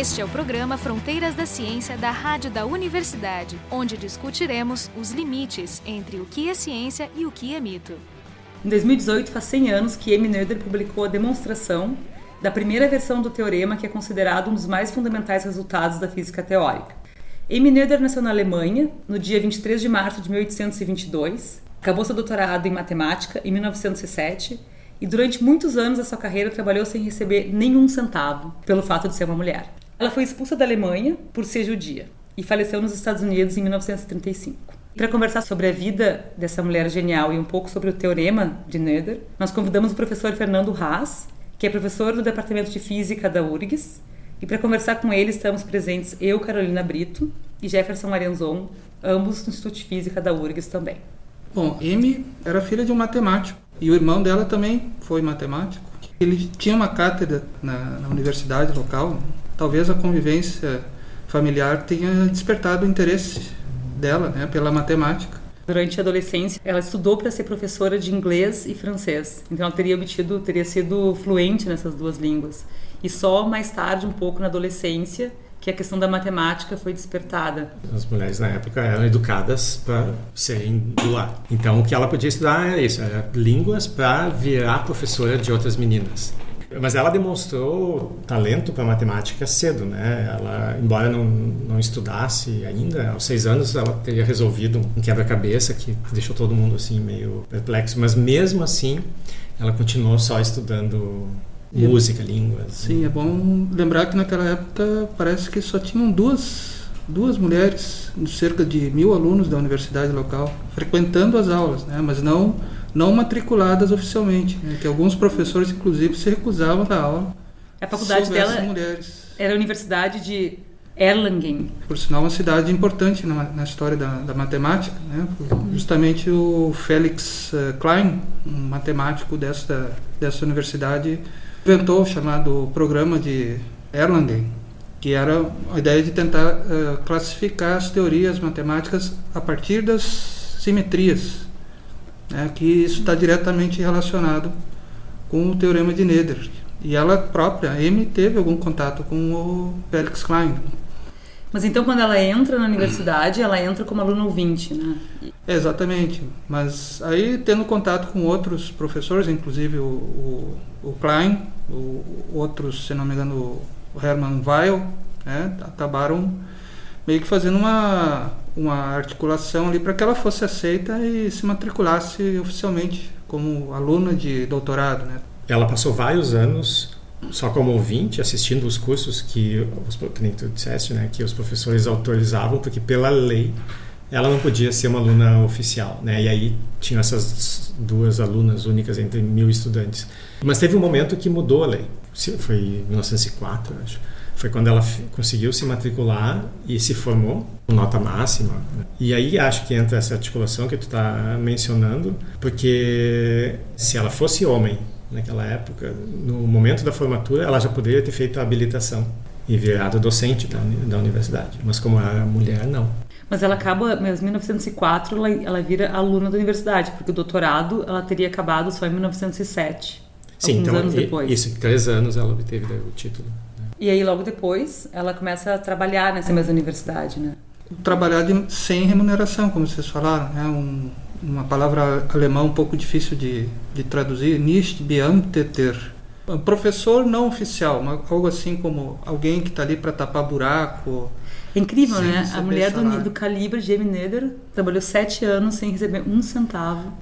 Este é o programa Fronteiras da Ciência da Rádio da Universidade, onde discutiremos os limites entre o que é ciência e o que é mito. Em 2018, faz 100 anos que Amy Noether publicou a demonstração da primeira versão do teorema que é considerado um dos mais fundamentais resultados da física teórica. Amy Noether nasceu na Alemanha no dia 23 de março de 1822, acabou seu doutorado em matemática em 1907 e durante muitos anos da sua carreira trabalhou sem receber nenhum centavo pelo fato de ser uma mulher. Ela foi expulsa da Alemanha por ser judia e faleceu nos Estados Unidos em 1935. Para conversar sobre a vida dessa mulher genial e um pouco sobre o teorema de Noether, nós convidamos o professor Fernando Haas, que é professor do Departamento de Física da URGS, e para conversar com ele estamos presentes eu, Carolina Brito, e Jefferson Arenzon, ambos do Instituto de Física da URGS também. Bom, Amy era filha de um matemático e o irmão dela também foi matemático. Ele tinha uma cátedra na, na universidade local. Talvez a convivência familiar tenha despertado o interesse dela né, pela matemática. Durante a adolescência, ela estudou para ser professora de inglês e francês. Então, ela teria obtido, teria sido fluente nessas duas línguas. E só mais tarde, um pouco na adolescência, que a questão da matemática foi despertada. As mulheres na época eram educadas para serem do lar. Então o que ela podia estudar era isso, era línguas para virar professora de outras meninas. Mas ela demonstrou talento para matemática cedo, né? Ela, embora não, não estudasse ainda, aos seis anos ela teria resolvido um quebra-cabeça que deixou todo mundo assim meio perplexo. Mas mesmo assim, ela continuou só estudando música, línguas. Sim, é bom lembrar que naquela época parece que só tinham duas, duas mulheres, cerca de mil alunos da universidade local, frequentando as aulas, né? mas não, não matriculadas oficialmente. Né? Que alguns professores, inclusive, se recusavam da aula. A faculdade dela mulheres. era a Universidade de Erlangen. Por sinal, uma cidade importante na, na história da, da matemática, né? justamente o Felix eh, Klein, um matemático dessa, dessa universidade, inventou o chamado programa de Erlangen, que era a ideia de tentar uh, classificar as teorias matemáticas a partir das simetrias, né, que isso está diretamente relacionado com o teorema de Noether. E ela própria, a Amy, teve algum contato com o Felix Klein. Mas então quando ela entra na universidade, ela entra como aluna ouvinte, né? exatamente. Mas aí tendo contato com outros professores, inclusive o, o, o Klein, o, outros, se não me engano, o Hermann Weil, né, acabaram meio que fazendo uma, uma articulação ali para que ela fosse aceita e se matriculasse oficialmente como aluna de doutorado. Né. Ela passou vários anos só como ouvinte, assistindo os cursos que, os, que tu disseste, né, que os professores autorizavam, porque pela lei ela não podia ser uma aluna oficial, né? E aí tinha essas duas alunas únicas entre mil estudantes. Mas teve um momento que mudou a lei. Foi em 1904, acho. Foi quando ela conseguiu se matricular e se formou com nota máxima. Né? E aí acho que entra essa articulação que tu está mencionando, porque se ela fosse homem naquela época, no momento da formatura, ela já poderia ter feito a habilitação e virado docente da, da universidade. Mas como era mulher, não. Mas ela acaba, em 1904, ela, ela vira aluna da universidade, porque o doutorado ela teria acabado só em 1907. Sim, então, anos depois. isso, três anos ela obteve o título. E aí, logo depois, ela começa a trabalhar nessa mesma universidade, né? Trabalhar de, sem remuneração, como vocês falaram, é um, uma palavra alemã um pouco difícil de, de traduzir, nicht beamteter. Professor não oficial, algo assim como alguém que está ali para tapar buraco, é incrível, né? A mulher do, do, calibre Amy Neder trabalhou sete anos sem receber um centavo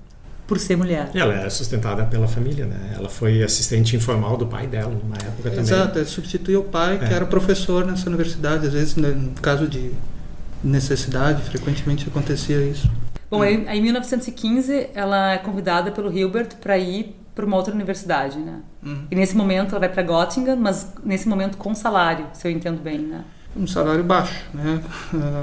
por ser mulher. Ela é sustentada pela família, né? Ela foi assistente informal do pai dela numa época também. Exato, ela substituiu o pai, é. que era professor nessa universidade. Às vezes, né, no caso de necessidade, frequentemente acontecia isso. Bom, hum. em 1915, ela é convidada pelo Hilbert para ir para uma outra universidade, né? Hum. E nesse momento ela vai para Göttingen, mas nesse momento com salário, se eu entendo bem, né? Um salário baixo, né?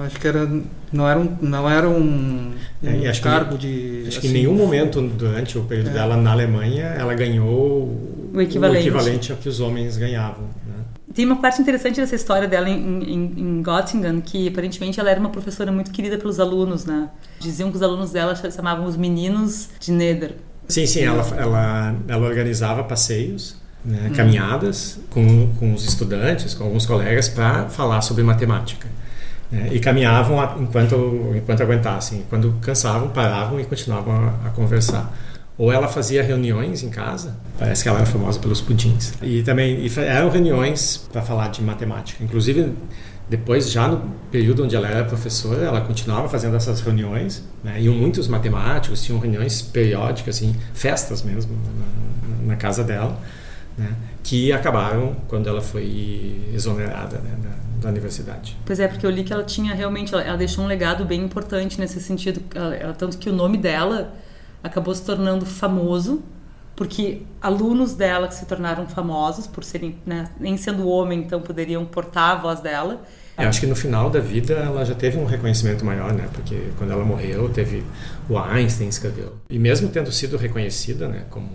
Acho que era não era um não era um, um é, cargo que, de acho assim, que em assim, nenhum momento durante o período é. dela na Alemanha ela ganhou o equivalente, o equivalente ao que os homens ganhavam. Né? Tem uma parte interessante dessa história dela em, em, em, Göttingen que aparentemente ela era uma professora muito querida pelos alunos, né? Diziam que os alunos dela chamavam os meninos de Neder. Sim, sim, ela, ela, ela organizava passeios né, uhum. caminhadas com, com os estudantes, com alguns colegas, para falar sobre matemática. Né, e caminhavam enquanto, enquanto aguentassem. Quando cansavam, paravam e continuavam a, a conversar. Ou ela fazia reuniões em casa, parece que ela era famosa pelos pudins. E também e eram reuniões para falar de matemática. Inclusive, depois, já no período onde ela era professora, ela continuava fazendo essas reuniões. Né? Iam muitos matemáticos, tinham reuniões periódicas, assim, festas mesmo, na, na casa dela, né? que acabaram quando ela foi exonerada né? da, da, universidade. Pois é, porque eu li que ela tinha realmente, ela, ela deixou um legado bem importante nesse sentido, ela, ela, tanto que o nome dela acabou se tornando famoso porque alunos dela que se tornaram famosos por serem, né, nem sendo homem, então poderiam portar a voz dela. Eu acho que no final da vida ela já teve um reconhecimento maior, né? Porque quando ela morreu, teve o Einstein escreveu. E mesmo tendo sido reconhecida, né, como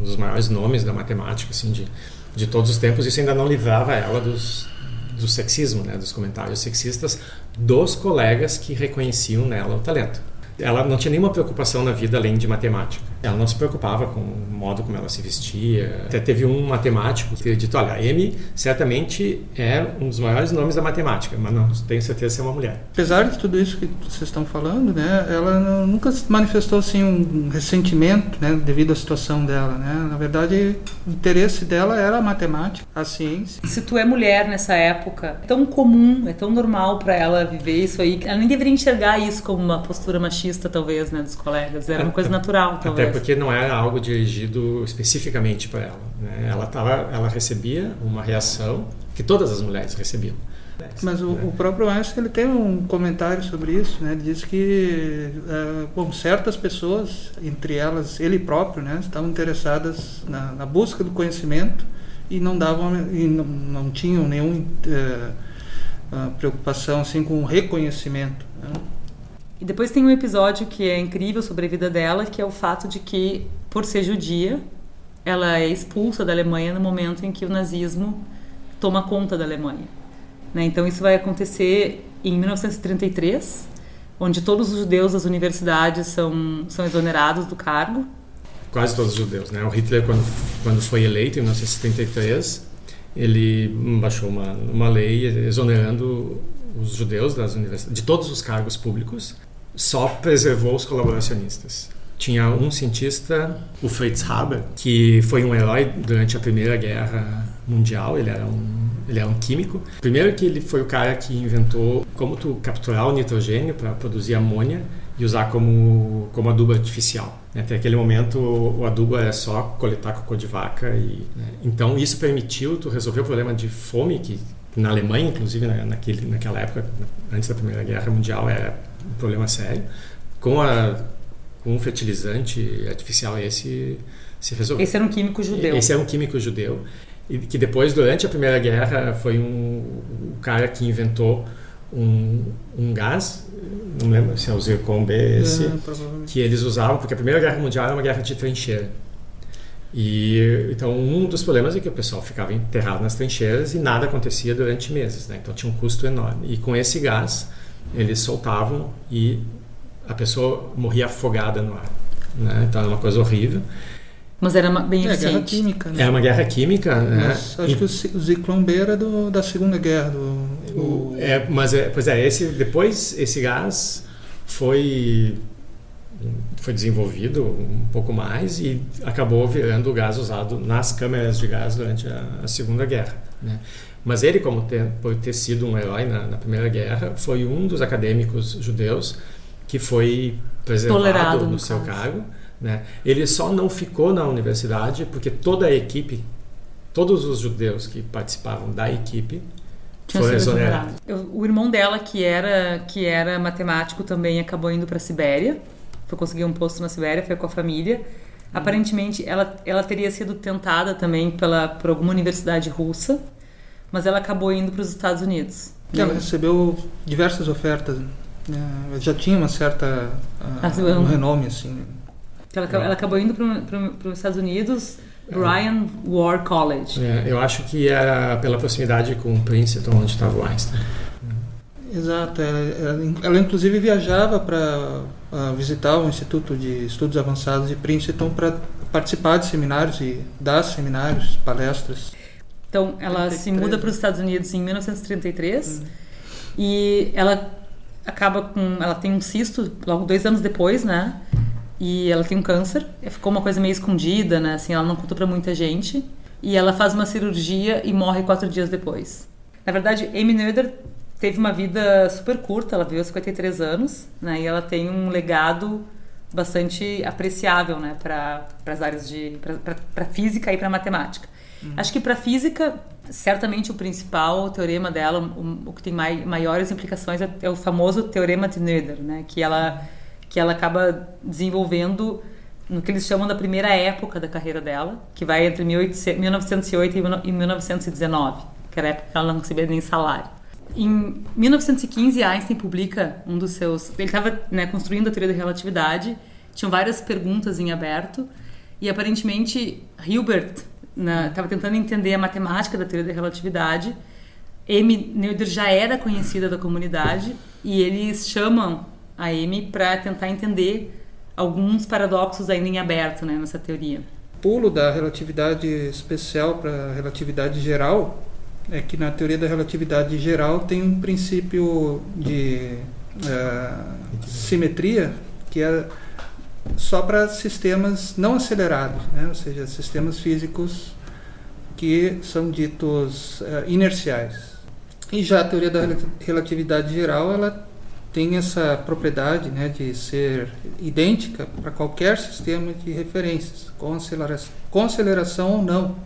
um dos maiores nomes da matemática, assim, de, de todos os tempos, isso ainda não livrava ela dos do sexismo, né, dos comentários sexistas dos colegas que reconheciam nela o talento ela não tinha nenhuma preocupação na vida além de matemática. Ela não se preocupava com o modo como ela se vestia. Até teve um matemático que disse: Olha, a Amy certamente é um dos maiores nomes da matemática, mas não tenho certeza se é uma mulher. Apesar de tudo isso que vocês estão falando, né, ela nunca manifestou assim um ressentimento, né, devido à situação dela, né? Na verdade, o interesse dela era a matemática, a ciência. Se tu é mulher nessa época, é tão comum, é tão normal para ela viver isso aí, ela nem deveria enxergar isso como uma postura machista machista, talvez, né, dos colegas. Era uma coisa natural, talvez. Até porque não era algo dirigido especificamente para ela. Né? Ela, tava, ela recebia uma reação que todas as mulheres recebiam. Mas o, o próprio Einstein ele tem um comentário sobre isso, né? Ele diz que uh, bom, certas pessoas, entre elas ele próprio, né, estavam interessadas na, na busca do conhecimento e não davam e não, não tinham nenhuma uh, uh, preocupação assim com o reconhecimento. Né? E depois tem um episódio que é incrível sobre a vida dela, que é o fato de que, por ser judia, ela é expulsa da Alemanha no momento em que o nazismo toma conta da Alemanha. Né? Então isso vai acontecer em 1933, onde todos os judeus das universidades são, são exonerados do cargo. Quase todos os judeus, né? O Hitler, quando, quando foi eleito em 1973, ele baixou uma, uma lei exonerando os judeus das universidades, de todos os cargos públicos, só preservou os colaboracionistas. Tinha um cientista, o Fritz Haber, que foi um herói durante a Primeira Guerra Mundial. Ele era um ele é um químico. Primeiro que ele foi o cara que inventou como tu capturar o nitrogênio para produzir amônia e usar como, como adubo artificial. Né? Até aquele momento o adubo era só coletar cocô de vaca e né? então isso permitiu tu resolver o problema de fome que na Alemanha, inclusive, na, naquele, naquela época, antes da Primeira Guerra Mundial, era um problema sério. Com, a, com um fertilizante artificial esse se resolveu. Esse era um químico judeu. Esse era um químico judeu. E que depois, durante a Primeira Guerra, foi um, o cara que inventou um, um gás, não lembro se é o Zircon B, esse, é, que eles usavam, porque a Primeira Guerra Mundial era uma guerra de trincheira. E então um dos problemas é que o pessoal ficava enterrado nas trincheiras e nada acontecia durante meses, né? Então tinha um custo enorme. E com esse gás eles soltavam e a pessoa morria afogada no ar, né? Então era uma coisa horrível. Mas era bem é, eficiente. guerra química, né? Era uma guerra química, né? Mas acho e... que o Zyklon B era do, da Segunda Guerra. Do, o... É, mas é, pois é, esse, depois esse gás foi foi desenvolvido um pouco mais e acabou virando o gás usado nas câmeras de gás durante a, a Segunda Guerra. Né? Mas ele, como ter, por ter sido um herói na, na, Primeira Guerra, foi um dos acadêmicos judeus que foi preservado Tolerado, no, no seu cargo. Né? Ele só não ficou na universidade porque toda a equipe, todos os judeus que participavam da equipe, foram exonerados. O irmão dela, que era, que era matemático, também acabou indo para a Sibéria conseguir um posto na Sibéria, foi com a família. Aparentemente, ela, ela teria sido tentada também pela, por alguma universidade russa, mas ela acabou indo para os Estados Unidos. Ela recebeu diversas ofertas. Né? Já tinha uma certa uh, um renome assim. Ela, ela acabou indo para os Estados Unidos, Ryan War College. É, eu acho que era pela proximidade com Princeton, onde estava o Einstein. Exato. Ela, ela, ela inclusive viajava para uh, visitar o Instituto de Estudos Avançados de Princeton para participar de seminários e dar seminários, palestras. Então, ela 33. se muda para os Estados Unidos em 1933 hum. e ela acaba com. Ela tem um cisto logo dois anos depois, né? E ela tem um câncer. Ficou uma coisa meio escondida, né? Assim, ela não contou para muita gente. E ela faz uma cirurgia e morre quatro dias depois. Na verdade, Amy Noether teve uma vida super curta. Ela viveu 53 anos, né? E ela tem um legado bastante apreciável, né? Para as áreas de. para física e para matemática. Uhum. Acho que para física, certamente o principal teorema dela, o, o que tem mai, maiores implicações é, é, o famoso teorema de Noether, né? Que ela que ela acaba desenvolvendo no que eles chamam da primeira época da carreira dela, que vai entre 1908 e 1919, que era a época que ela não recebia nem salário. Em 1915, Einstein publica um dos seus. Ele estava né, construindo a teoria da relatividade, tinham várias perguntas em aberto, e aparentemente Hilbert estava tentando entender a matemática da teoria da relatividade. M. Noether já era conhecida da comunidade e eles chamam a M para tentar entender alguns paradoxos ainda em aberto né, nessa teoria. O pulo da relatividade especial para a relatividade geral é que na teoria da relatividade geral tem um princípio de uh, simetria que é só para sistemas não acelerados, né? ou seja, sistemas físicos que são ditos uh, inerciais. E já a teoria da relatividade geral, ela tem essa propriedade né, de ser idêntica para qualquer sistema de referências, com aceleração, com aceleração ou não.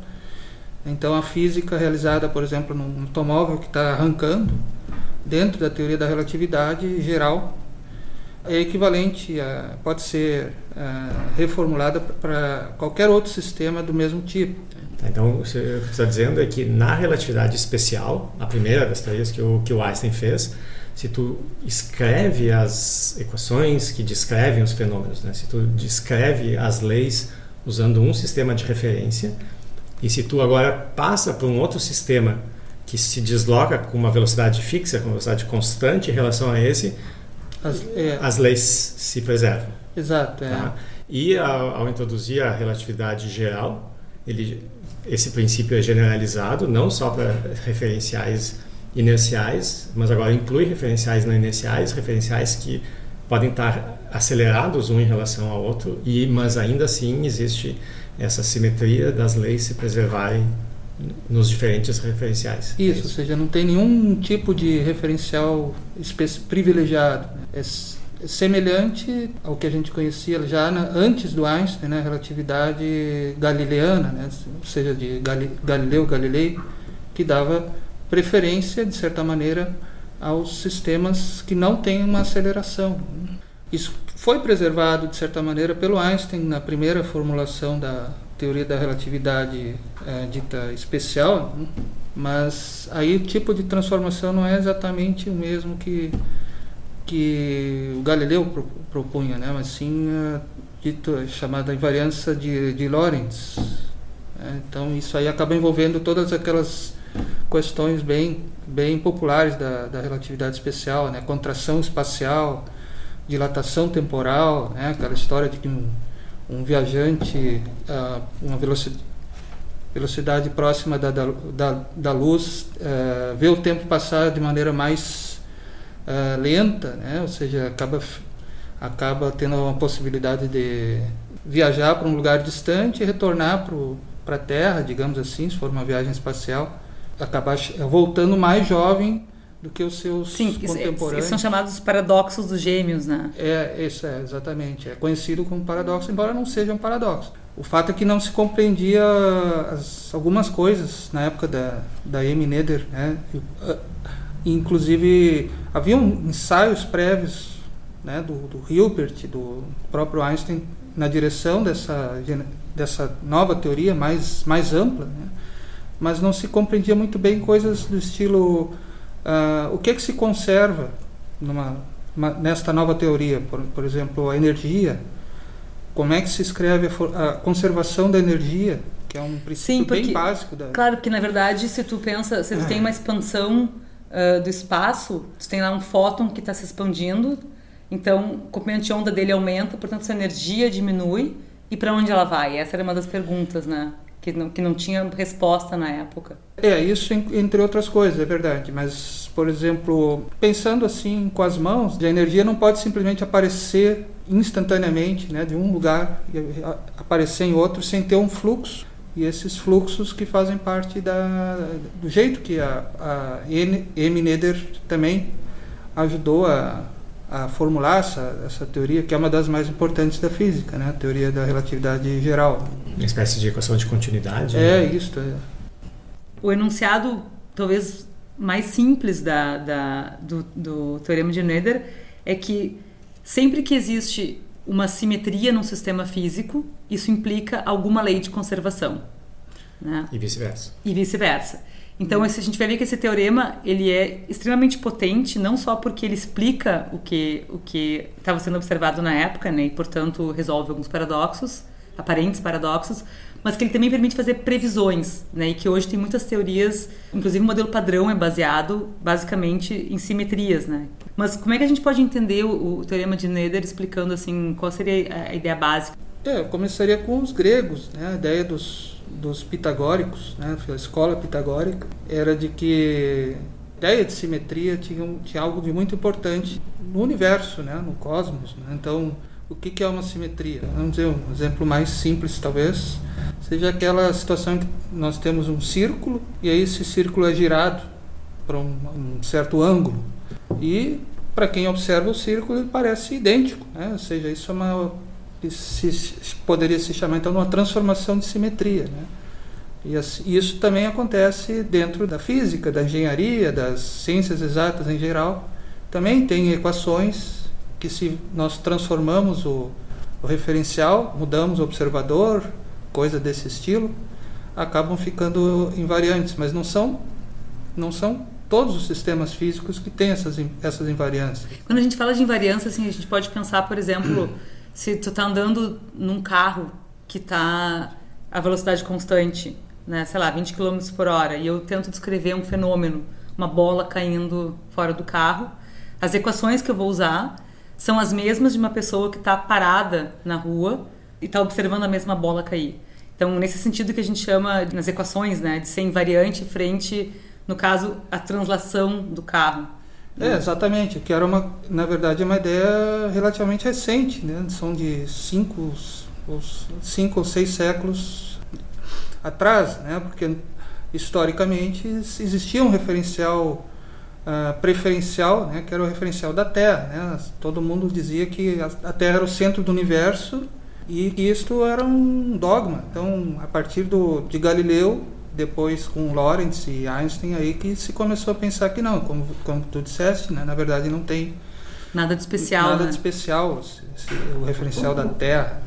Então, a física realizada, por exemplo, num automóvel que está arrancando, dentro da teoria da relatividade geral, é equivalente a, pode ser uh, reformulada para qualquer outro sistema do mesmo tipo. Então, o que você está dizendo é que na relatividade especial, a primeira das teorias que o, que o Einstein fez, se tu escreve as equações que descrevem os fenômenos, né? se tu descreve as leis usando um sistema de referência, e se tu agora passa para um outro sistema que se desloca com uma velocidade fixa, com uma velocidade constante em relação a esse, as, é, as leis se preservam. Exato. É. Tá? E ao, ao, introduzir a relatividade geral, ele, esse princípio é generalizado não só para referenciais inerciais, mas agora inclui referenciais não inerciais, referenciais que podem estar acelerados um em relação ao outro, e mas ainda assim existe essa simetria das leis se preservarem nos diferentes referenciais. Isso, é isso, ou seja, não tem nenhum tipo de referencial privilegiado. É semelhante ao que a gente conhecia já na, antes do Einstein, né, relatividade galileana, né, ou seja, de Galileu Galilei, que dava preferência, de certa maneira, aos sistemas que não têm uma aceleração. Isso foi preservado, de certa maneira, pelo Einstein na primeira formulação da teoria da relatividade é, dita especial, mas aí o tipo de transformação não é exatamente o mesmo que que o Galileu propunha, né? mas sim a dito, chamada invariância de, de Lorentz. Né? Então isso aí acaba envolvendo todas aquelas questões bem bem populares da, da relatividade especial, né? contração espacial, dilatação temporal, né? aquela história de que um, um viajante a uma velocidade, velocidade próxima da, da, da luz uh, vê o tempo passar de maneira mais uh, lenta, né? ou seja, acaba, acaba tendo uma possibilidade de viajar para um lugar distante e retornar para a Terra, digamos assim, se for uma viagem espacial, acabar voltando mais jovem do que os seus Sim, contemporâneos. Sim, são chamados paradoxos dos gêmeos, né? É, isso é, exatamente. É conhecido como paradoxo, embora não seja um paradoxo. O fato é que não se compreendia as, algumas coisas na época da, da Amy Neder, né? Inclusive, haviam ensaios prévios né, do, do Hilbert, do próprio Einstein, na direção dessa, dessa nova teoria mais, mais ampla, né? mas não se compreendia muito bem coisas do estilo uh, o que, é que se conserva numa, uma, nesta nova teoria, por, por, exemplo, a energia, como é que se escreve a, a conservação da energia, que é um princípio Sim, porque, bem básico. Da... Claro, porque na verdade, se tu pensa, se tu tem uma expansão uh, do espaço, você tem lá um fóton que está se expandindo, então o comprimento de onda dele aumenta, portanto sua energia diminui, E para onde ela vai? Essa era uma das perguntas, né? Que não, que não tinha resposta na época. É, isso entre outras coisas, é verdade. Mas, por exemplo, pensando assim com as mãos, a energia não pode simplesmente aparecer instantaneamente, né, de um lugar e aparecer em outro sem ter um fluxo. E esses fluxos que fazem parte da, do jeito que a, a M. Neder também ajudou a, a formular essa, essa teoria, que é uma das mais importantes da física, né? a teoria da relatividade geral. Uma espécie de equação de continuidade. É, né? isso. É. O enunciado, talvez mais simples da, da, do, do teorema de Noether é que sempre que existe uma simetria num sistema físico, isso implica alguma lei de conservação. Né? E vice-versa. E vice-versa. Então, a gente vai ver que esse teorema ele é extremamente potente, não só porque ele explica o que o que estava sendo observado na época, né, e portanto resolve alguns paradoxos, aparentes paradoxos, mas que ele também permite fazer previsões, né, e que hoje tem muitas teorias, inclusive o modelo padrão é baseado basicamente em simetrias, né. Mas como é que a gente pode entender o, o teorema de Noether explicando assim qual seria a ideia básica? É, eu começaria com os gregos, né, a ideia dos dos pitagóricos, né, a escola pitagórica, era de que a ideia de simetria tinha, tinha algo de muito importante no universo, né, no cosmos. Né? Então, o que, que é uma simetria? Vamos dizer, um exemplo mais simples, talvez, seja aquela situação em que nós temos um círculo e aí esse círculo é girado para um, um certo ângulo. E, para quem observa o círculo, ele parece idêntico. Né? Ou seja, isso é uma se, poderia se chamar então de uma transformação de simetria. Né? E isso também acontece dentro da física, da engenharia, das ciências exatas em geral. Também tem equações que se nós transformamos o, o referencial, mudamos o observador, coisa desse estilo, acabam ficando invariantes, mas não são não são todos os sistemas físicos que têm essas essas invariâncias. Quando a gente fala de invariância, assim, a gente pode pensar, por exemplo, se tu tá andando num carro que tá a velocidade constante, né, sei lá, 20 km por hora, e eu tento descrever um fenômeno, uma bola caindo fora do carro, as equações que eu vou usar são as mesmas de uma pessoa que está parada na rua e está observando a mesma bola cair. Então, nesse sentido que a gente chama nas equações, né, de ser invariante frente, no caso, a translação do carro. É, exatamente, que era uma, na verdade, uma ideia relativamente recente, né? São de cinco, cinco ou seis séculos atrás, né? Porque historicamente existia um referencial uh, preferencial, né? Que era o referencial da Terra, né? Todo mundo dizia que a Terra era o centro do universo e que isto era um dogma. Então, a partir do, de Galileu depois com Lorentz e Einstein aí que se começou a pensar que não, como, como tu disseste, né, na verdade não tem nada de especial, nada né? de especial, esse, o referencial da Terra.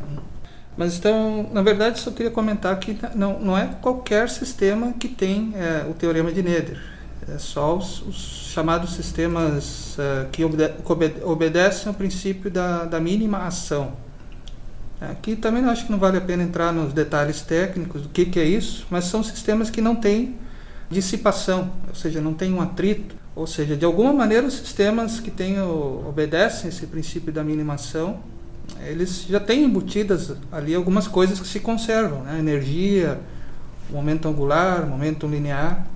Mas então, na verdade, só queria comentar que não, não é qualquer sistema que tem é, o teorema de Noether. É só os, os chamados sistemas uh, que obede obedecem ao princípio da, da mínima ação. Aqui também acho que não vale a pena entrar nos detalhes técnicos do que, que é isso, mas são sistemas que não têm dissipação, ou seja, não tem um atrito, ou seja, de alguma maneira os sistemas que têm, obedecem esse princípio da minimação, eles já têm embutidas ali algumas coisas que se conservam, né? energia, momento angular, momento linear.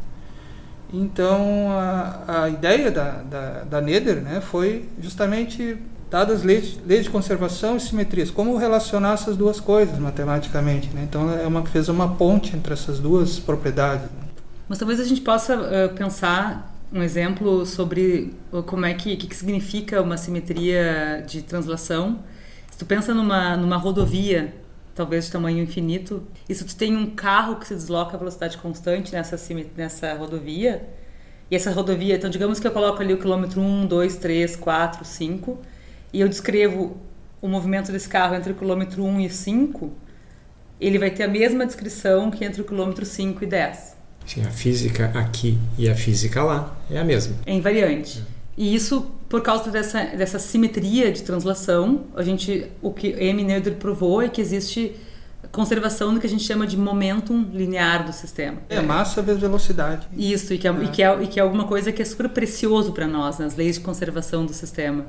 Então a, a ideia da, da, da Nether né, foi justamente dadas leis, leis de conservação e simetrias, como relacionar essas duas coisas matematicamente. Né? Então, é uma, fez uma ponte entre essas duas propriedades. Mas talvez a gente possa uh, pensar um exemplo sobre como é que, que, que significa uma simetria de translação. Se tu pensa numa, numa rodovia, talvez de tamanho infinito, e se tu tem um carro que se desloca a velocidade constante nessa, nessa rodovia, e essa rodovia, então digamos que eu coloco ali o quilômetro 1, 2, 3, 4, 5, e eu descrevo o movimento desse carro entre o quilômetro 1 e 5, ele vai ter a mesma descrição que entre o quilômetro 5 e 10. Sim, a física aqui e a física lá é a mesma. É invariante. É. E isso, por causa dessa, dessa simetria de translação, a gente, o que M. Noether provou é que existe conservação do que a gente chama de momentum linear do sistema. É, massa vezes velocidade. Isso, e que é, é. E que é, e que é alguma coisa que é super precioso para nós, nas leis de conservação do sistema.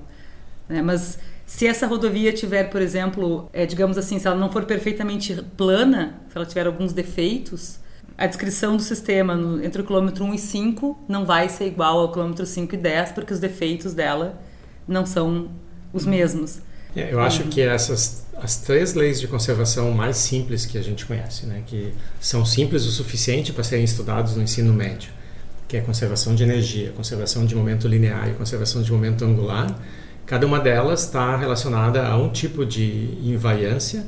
Né? Mas Se essa rodovia tiver, por exemplo, é, digamos assim, se ela não for perfeitamente plana, se ela tiver alguns defeitos, a descrição do sistema no, entre o quilômetro 1 e 5 não vai ser igual ao quilômetro 5 e 10, porque os defeitos dela não são os mesmos. É, eu acho que essas as três leis de conservação mais simples que a gente conhece, né, que são simples o suficiente para serem estudados no ensino médio, que é a conservação de energia, conservação de momento linear e conservação de momento angular. Cada uma delas está relacionada a um tipo de invariância.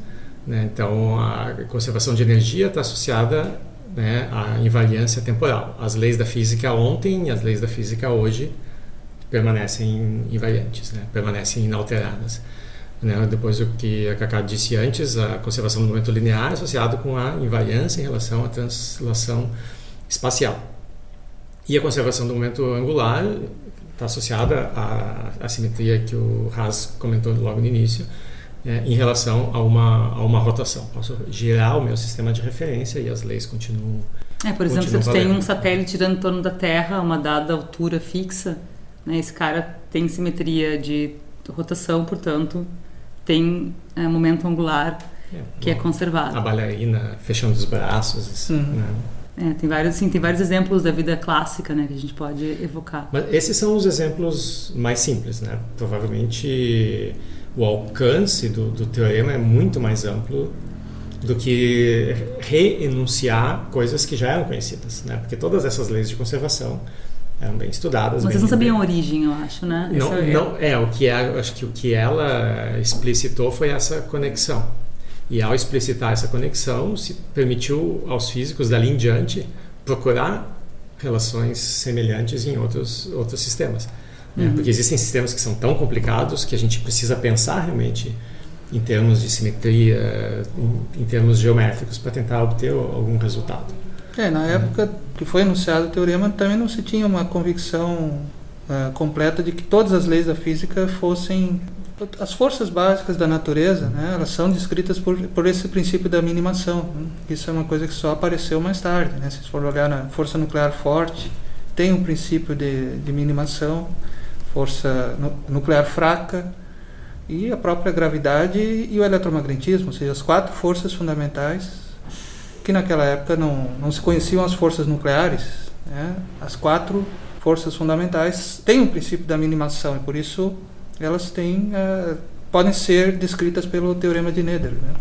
Né? Então, a conservação de energia está associada né, à invariância temporal. As leis da física ontem e as leis da física hoje permanecem invariantes, né? permanecem inalteradas. Né? Depois do que a Cacá disse antes, a conservação do momento linear é associado com a invariância em relação à translação espacial. E a conservação do momento angular está associada à, à simetria que o Haas comentou logo no início, é, em relação a uma, a uma rotação. Posso girar o meu sistema de referência e as leis continuam. É, por exemplo, se tu tem um satélite girando em torno da Terra a uma dada altura fixa, né, esse cara tem simetria de rotação, portanto, tem é, momento angular é, que é conservado. A bailarina fechando os braços. Uhum. né? É, tem vários, sim, tem vários exemplos da vida clássica, né, que a gente pode evocar. Mas esses são os exemplos mais simples, né? Provavelmente o alcance do, do teorema é muito mais amplo do que reenunciar coisas que já eram conhecidas, né? Porque todas essas leis de conservação eram bem estudadas. Vocês bem, não sabiam a origem, eu acho, né? Não, é... não é o que é, acho que o que ela explicitou foi essa conexão e ao explicitar essa conexão, se permitiu aos físicos dali em diante procurar relações semelhantes em outros, outros sistemas. Né? Uhum. Porque existem sistemas que são tão complicados que a gente precisa pensar realmente em termos de simetria, em, em termos geométricos, para tentar obter algum resultado. É, na época que foi anunciado o teorema, também não se tinha uma convicção uh, completa de que todas as leis da física fossem as forças básicas da natureza, né, elas são descritas por, por esse princípio da minimação. Né? Isso é uma coisa que só apareceu mais tarde. Né? Se for olhar na força nuclear forte, tem um princípio de, de minimação, força nu, nuclear fraca e a própria gravidade e o eletromagnetismo, ou seja, as quatro forças fundamentais que naquela época não, não se conheciam as forças nucleares. Né? As quatro forças fundamentais têm o um princípio da minimação e por isso elas têm uh, podem ser descritas pelo teorema de Nether. Né?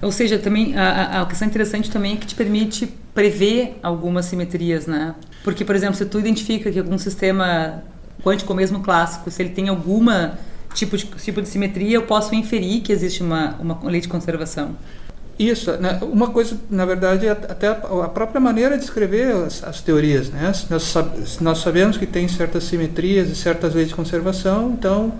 Ou seja, também a, a questão interessante também é que te permite prever algumas simetrias, né? Porque, por exemplo, se tu identifica que algum sistema quântico mesmo clássico, se ele tem alguma tipo de, tipo de simetria, eu posso inferir que existe uma, uma lei de conservação. Isso, né? uma coisa, na verdade, é até a própria maneira de escrever as, as teorias. Né? Nós, nós sabemos que tem certas simetrias e certas leis de conservação, então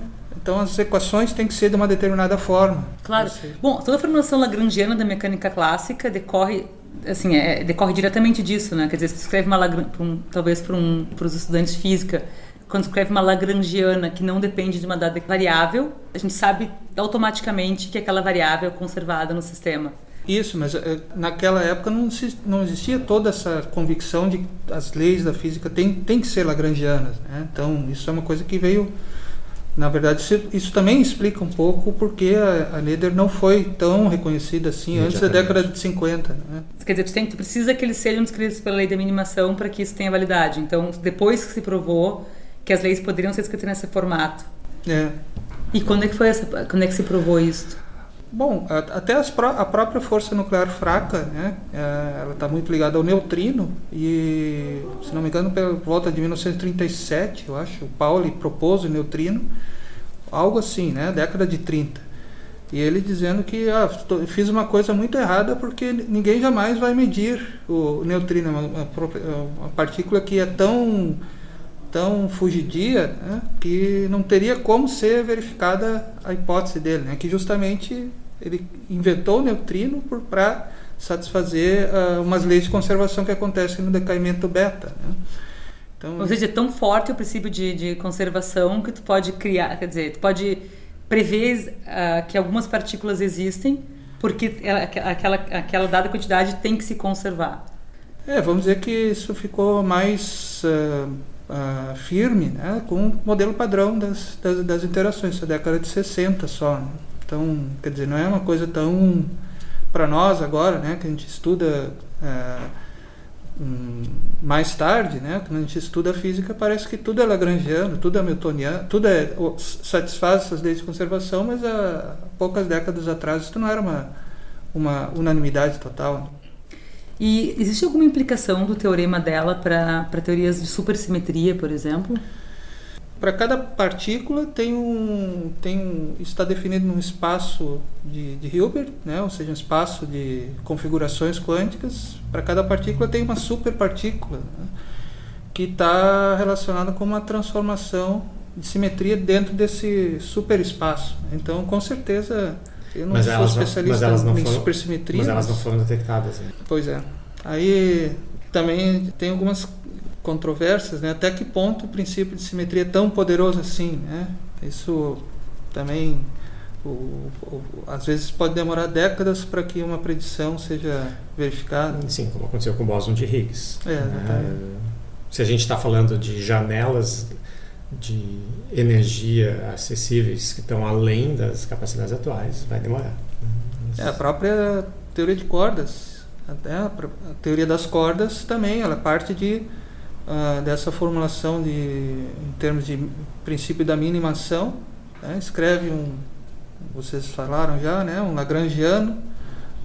então as equações têm que ser de uma determinada forma. Claro. Bom, toda a formulação lagrangiana da mecânica clássica decorre assim é, decorre diretamente disso, né? Quer dizer, se escreve uma um, talvez para um, para os estudantes de física, quando escreve uma lagrangiana que não depende de uma dada variável, a gente sabe automaticamente que aquela variável é conservada no sistema. Isso, mas é, naquela época não, se, não existia toda essa convicção de que as leis da física têm, têm que ser lagrangianas. Né? Então, isso é uma coisa que veio. Na verdade, isso também explica um pouco porque a, a Leder não foi tão reconhecida assim antes da década de 50. Né? Quer dizer, tu, tem, tu precisa que eles sejam descritos pela lei da minimação para que isso tenha validade. Então, depois que se provou que as leis poderiam ser escritas nesse formato. É. E quando é que foi essa, quando é que se provou isso? Bom, até a própria força nuclear fraca, né, é, ela está muito ligada ao neutrino e, se não me engano, por volta de 1937, eu acho, o Pauli propôs o neutrino, algo assim, né, década de 30. E ele dizendo que ah, fiz uma coisa muito errada porque ninguém jamais vai medir o neutrino, uma, uma partícula que é tão tão fugidia né, que não teria como ser verificada a hipótese dele, né, que justamente ele inventou o neutrino para satisfazer uh, umas leis de conservação que acontecem no decaimento beta. Né. Então, Ou seja, é tão forte o princípio de, de conservação que tu pode criar, quer dizer, tu pode prever uh, que algumas partículas existem porque ela, aquela, aquela dada quantidade tem que se conservar. É, vamos dizer que isso ficou mais uh, uh, firme né, com o modelo padrão das, das, das interações, da década de 60 só. Né? Então, quer dizer, não é uma coisa tão para nós agora, né, que a gente estuda uh, um, mais tarde, né, quando a gente estuda física, parece que tudo é lagrangiano, tudo é hamiltoniano, tudo é, satisfaz essas leis de conservação, mas há poucas décadas atrás isso não era uma, uma unanimidade total. E existe alguma implicação do teorema dela para teorias de supersimetria, por exemplo? Para cada partícula tem um, tem um, está definido um espaço de, de Hilbert, né? ou seja, um espaço de configurações quânticas. Para cada partícula tem uma superpartícula né? que está relacionada com uma transformação de simetria dentro desse superespaço. Então, com certeza, eu não mas sou especialista não, em foram, supersimetria. Mas elas não foram detectadas. Né? Pois é. Aí também tem algumas controvérsias, né? Até que ponto o princípio de simetria é tão poderoso assim, né? Isso também o, o, às vezes pode demorar décadas para que uma predição seja verificada. Sim, como aconteceu com o bóson de Higgs. É, é, se a gente está falando de janelas de energia acessíveis que estão além das capacidades atuais, vai demorar. É, a própria teoria de cordas, até a, a teoria das cordas também, ela parte de uh, dessa formulação de, em termos de princípio da minimação, né? escreve um, vocês falaram já, né? um lagrangiano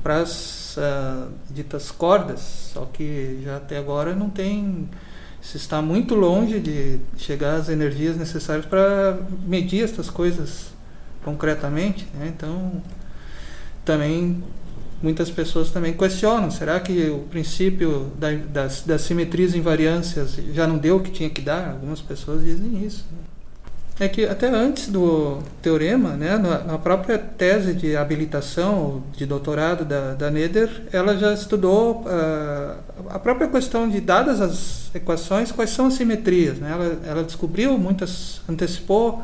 para as uh, ditas cordas, só que já até agora não tem, se está muito longe de chegar às energias necessárias para medir essas coisas concretamente, né? então também muitas pessoas também questionam: será que o princípio da, das, das simetrias e invariâncias já não deu o que tinha que dar? Algumas pessoas dizem isso. É que até antes do teorema, né, na própria tese de habilitação, de doutorado da, da Neder, ela já estudou uh, a própria questão de, dadas as equações, quais são as simetrias. Né? Ela, ela descobriu, muitas, antecipou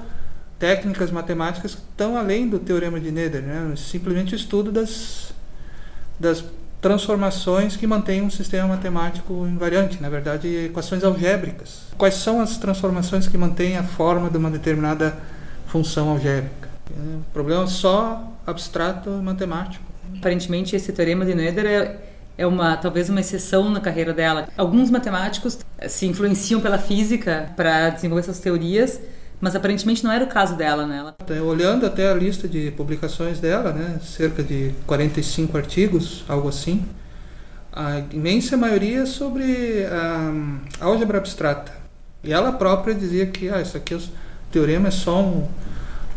técnicas matemáticas que estão além do teorema de Neder, né? simplesmente o estudo das das transformações que mantêm um sistema matemático invariante, na verdade, equações algébricas. Quais são as transformações que mantêm a forma de uma determinada função algébrica? É um problema só abstrato matemático. Aparentemente, esse teorema de Noether é, é uma talvez uma exceção na carreira dela. Alguns matemáticos se influenciam pela física para desenvolver essas teorias, mas aparentemente não era o caso dela, né? Ela... Olhando até a lista de publicações dela, né? cerca de 45 artigos, algo assim, a imensa maioria é sobre a álgebra abstrata. E ela própria dizia que ah, isso aqui, o teorema é só um,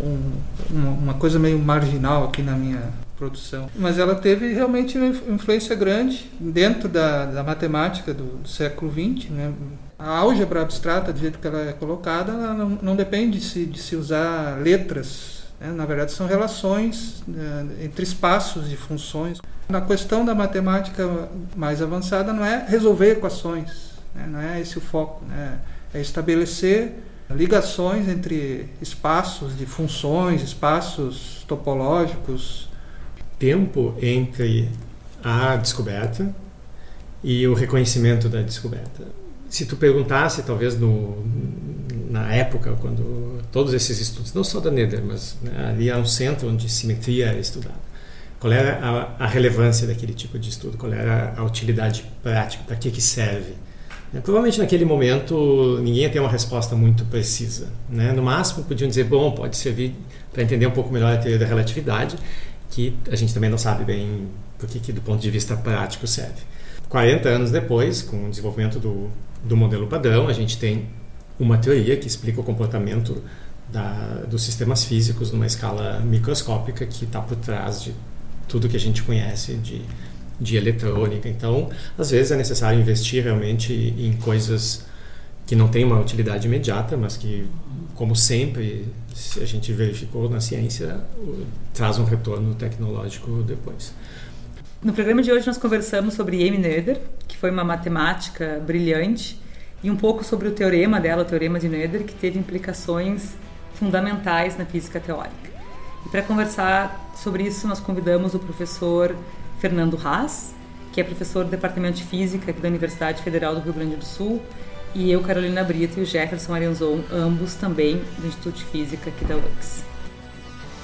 um, uma coisa meio marginal aqui na minha produção. Mas ela teve realmente uma influência grande dentro da, da matemática do, do século XX, né? A álgebra abstrata, do jeito que ela é colocada, ela não, não depende de se, de se usar letras. Né? Na verdade, são relações né, entre espaços de funções. A questão da matemática mais avançada não é resolver equações, né? não é esse o foco. Né? É estabelecer ligações entre espaços de funções, espaços topológicos. Tempo entre a descoberta e o reconhecimento da descoberta se tu perguntasse, talvez no, na época, quando todos esses estudos, não só da Nether, mas né, ali há um centro onde simetria era estudada, qual era a, a, relevância daquele tipo de estudo, qual era a utilidade prática, para que, que serve. Né, provavelmente naquele momento ninguém ia ter uma resposta muito precisa. Né? No máximo podiam dizer, bom, pode servir para entender um pouco melhor a teoria da relatividade, que a gente também não sabe bem por que do ponto de vista prático serve. 40 anos depois, com o desenvolvimento do do modelo padrão, a gente tem uma teoria que explica o comportamento da, dos sistemas físicos numa escala microscópica que está por trás de tudo que a gente conhece de, de eletrônica. Então, às vezes é necessário investir realmente em coisas que não têm uma utilidade imediata, mas que, como sempre a gente verificou na ciência, traz um retorno tecnológico depois. No programa de hoje nós conversamos sobre Amy Noether, que foi uma matemática brilhante, e um pouco sobre o teorema dela, o teorema de Noether, que teve implicações fundamentais na física teórica. E para conversar sobre isso, nós convidamos o professor Fernando Haas, que é professor do Departamento de Física aqui da Universidade Federal do Rio Grande do Sul E eu, Carolina Brito, e o Jefferson Arenzon, ambos também do Instituto de Física aqui da URGS.